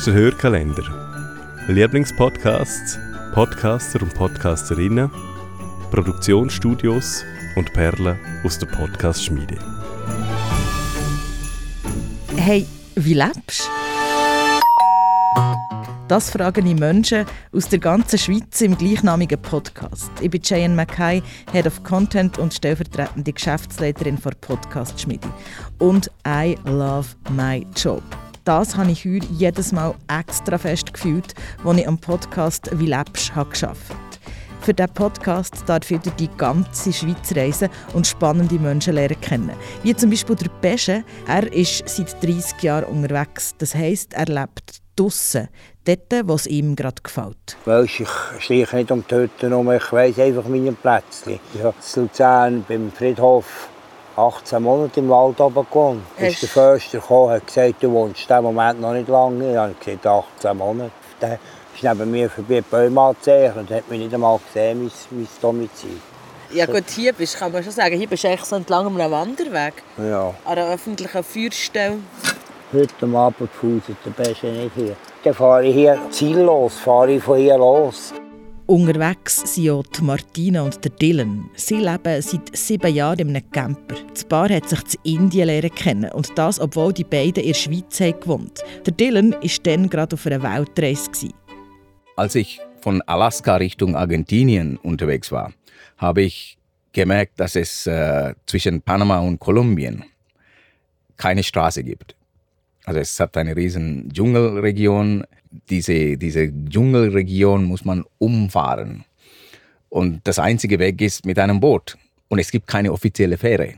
ist der Hörkalender. Lieblingspodcasts, Podcaster und Podcasterinnen, Produktionsstudios und Perlen aus der Podcast-Schmiede. Hey, wie lebst? Das fragen die Menschen aus der ganzen Schweiz im gleichnamigen Podcast. Ich bin Cheyenne Mackay, Head of Content und stellvertretende Geschäftsleiterin für Podcast Schmiede. Und I love my job. Das habe ich heute jedes Mal extra fest gefühlt, als ich am Podcast «Wie lebst» habe gearbeitet für diesen Podcast darf ich die ganze Schweiz reisen und spannende Menschen lernen kennen. Wie zum Beispiel der Pesche. Er ist seit 30 Jahren unterwegs. Das heisst, er lebt draussen, dort, wo es ihm gerade gefällt. Weisst, ich schleiche nicht um die Hütte herum, ich weiss einfach meine Plätzchen. Ich habe in Luzern beim Friedhof 18 Monate im Wald oben gewohnt. Ist der Förster gekommen, hat gesagt, du wohnst in diesem Moment noch nicht lange. Ich habe gesagt, 18 Monate. Der ist neben mir vorbei die Bäume angezeichnet und hat mich nicht einmal gesehen, mein, mein Domizil. Ja gut, hier bist, kann man schon sagen, hier bist du eigentlich so entlang einem Wanderweg. Ja. An einer öffentlichen Feuerstelle. Heute am Abend fußt der Beste nicht hier. Dann fahre ich hier ziellos, fahre ich von hier los. Unterwegs sind auch die Martina und der Dylan. Sie leben seit sieben Jahren in einem Camper. Das Paar hat sich in Indien lernen kennen und das, obwohl die beiden in der Schweiz haben gewohnt Der Dylan war dann gerade auf einer Weltreise. Als ich von Alaska Richtung Argentinien unterwegs war, habe ich gemerkt, dass es äh, zwischen Panama und Kolumbien keine Straße gibt. Also es hat eine riesen Dschungelregion. Diese, diese Dschungelregion muss man umfahren. Und das einzige Weg ist mit einem Boot. Und es gibt keine offizielle Fähre.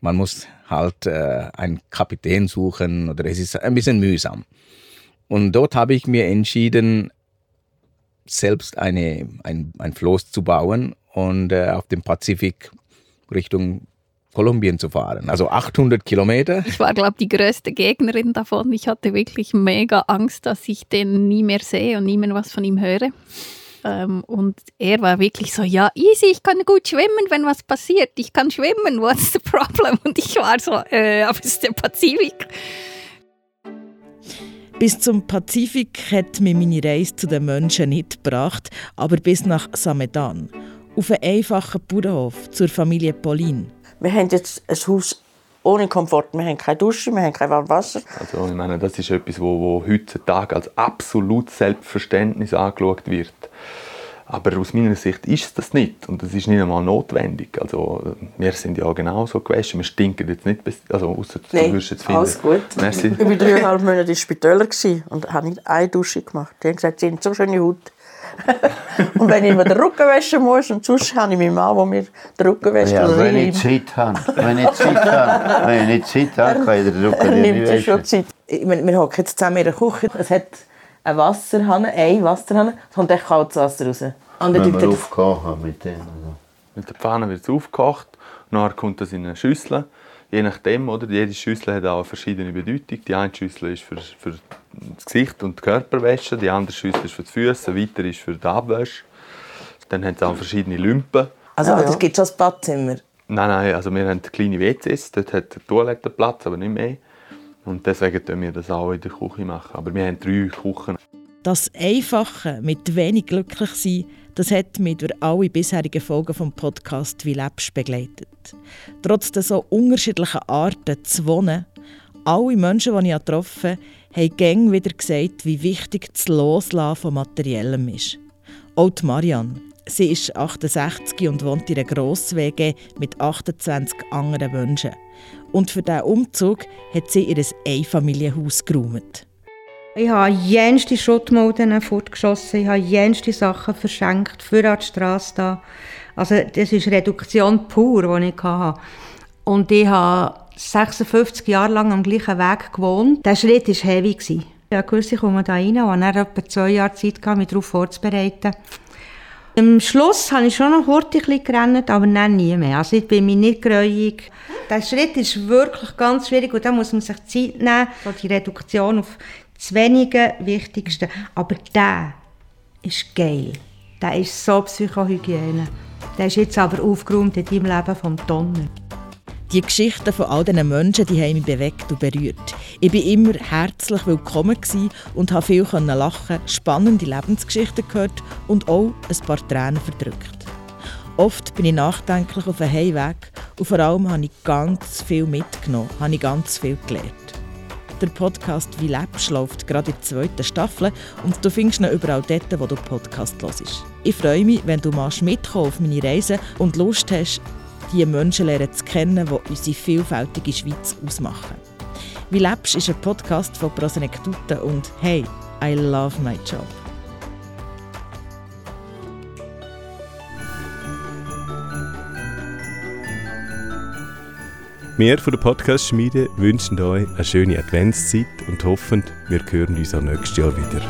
Man muss halt äh, einen Kapitän suchen oder es ist ein bisschen mühsam. Und dort habe ich mir entschieden, selbst eine, ein, ein Floß zu bauen und äh, auf dem Pazifik Richtung Kolumbien zu fahren. Also 800 Kilometer. Ich war, glaube ich, die größte Gegnerin davon. Ich hatte wirklich mega Angst, dass ich den nie mehr sehe und nie mehr was von ihm höre. Ähm, und er war wirklich so, ja, easy, ich kann gut schwimmen, wenn was passiert. Ich kann schwimmen, what's the problem? Und ich war so, äh, aber es ist der Pazifik. Bis zum Pazifik hat mir meine Reise zu den Menschen nicht gebracht, aber bis nach Samedan. Auf einen einfachen Bauernhof zur Familie Pauline. Wir haben jetzt ein Haus ohne Komfort. Wir haben keine Dusche, wir haben kein warmes Wasser. Also ich meine, das ist etwas, wo, wo heutzutage als absolut Selbstverständnis angeschaut wird. Aber aus meiner Sicht ist das nicht und das ist nicht einmal notwendig. Also wir sind ja genauso gewaschen, wir stinken jetzt nicht, also außer du Nein, jetzt finden. alles gut. Merci. Ich war dreieinhalb Monate in Spitäler und habe nicht eine Dusche gemacht. Die haben gesagt, sie haben so schöne Haut. Und wenn ich mir den Rücken waschen muss, und sonst habe ich meinen Mann, der mir den Rücken wäscht. Ja, oder wenn ich Zeit habe, wenn ich Zeit habe, wenn ich nicht Zeit habe, kann ich den Rücken nicht nimmt sich schon waschen. Zeit. Ich meine, wir hocken jetzt zusammen in der Küche. Es hat eine Wasserhahn, eine Wasserhahn, es kommt echt kaltes Wasser raus. Und dann wir aufgekocht haben mit denen. also. Mit der Pfanne wird es aufgekocht, nachher kommt das in eine Schüssel. Je nachdem, oder? Jede Schüssel hat auch eine verschiedene Bedeutung. Die eine Schüssel ist für, für das Gesicht und die Körperwäsche, die andere Schüssel ist für die Füße, weiter ist für die Abwäsche. Dann haben sie auch verschiedene Lümpen. Also, es gibt schon ein Badzimmer. Nein, nein, also wir haben kleine WCs, dort hat der Toilettenplatz, aber nicht mehr. Und deswegen machen wir das auch in der Küche machen. Aber wir haben drei Küchen. Das Einfache mit wenig glücklich sein, das hat mich durch alle bisherigen Folgen vom Podcast «Wie lebst» begleitet. Trotz der so unterschiedlichen Arten zu wohnen, alle Menschen, die ich getroffen habe, haben gäng wieder gesagt, wie wichtig das Loslassen von Materiellem ist. Auch die Marianne. Sie ist 68 und wohnt in einer Gross-WG mit 28 anderen Menschen. Und für diesen Umzug hat sie ihr Einfamilienhaus geräumt. Ich habe jenste Schuttmulden fortgeschossen, ich habe jenste Sachen verschenkt, für an die Strasse da. Also das ist Reduktion pur, die ich hatte. Und ich habe 56 Jahre lang am gleichen Weg gewohnt. Der Schritt war heavy. Ich wusste, ich komme da rein und dann etwa zwei Jahre Zeit, gehabt, mich darauf vorzubereiten. Am Schluss habe ich schon noch bisschen gerannt, aber dann nie mehr. Also ich bin mir nicht gräuig. Der Schritt ist wirklich ganz schwierig und da muss man sich Zeit nehmen, die Reduktion auf das wenige Wichtigste. Aber der ist geil. Der ist so Psychohygiene. Der ist jetzt aber aufgeräumt in deinem Leben vom Donner. Die Geschichten von all diesen Menschen die haben mich bewegt und berührt. Ich war immer herzlich willkommen und habe viel lachen, spannende Lebensgeschichten gehört und auch ein paar Tränen verdrückt. Oft bin ich nachdenklich auf einem Heimweg und vor allem habe ich ganz viel mitgenommen, habe ich ganz viel gelernt. Der Podcast «Wie lebst» läuft gerade in der zweiten Staffel und du findest ihn überall dort, wo du Podcast hörst. Ich freue mich, wenn du mal mitkommen auf meine Reise und Lust hast, die Menschen lernen zu kennen, die unsere vielfältige Schweiz ausmachen. «Wie lebst» ist ein Podcast von Prosenektuten und «Hey, I love my job». Wir von der Podcast-Schmiede wünschen euch eine schöne Adventszeit und hoffen, wir hören uns auch nächstes Jahr wieder.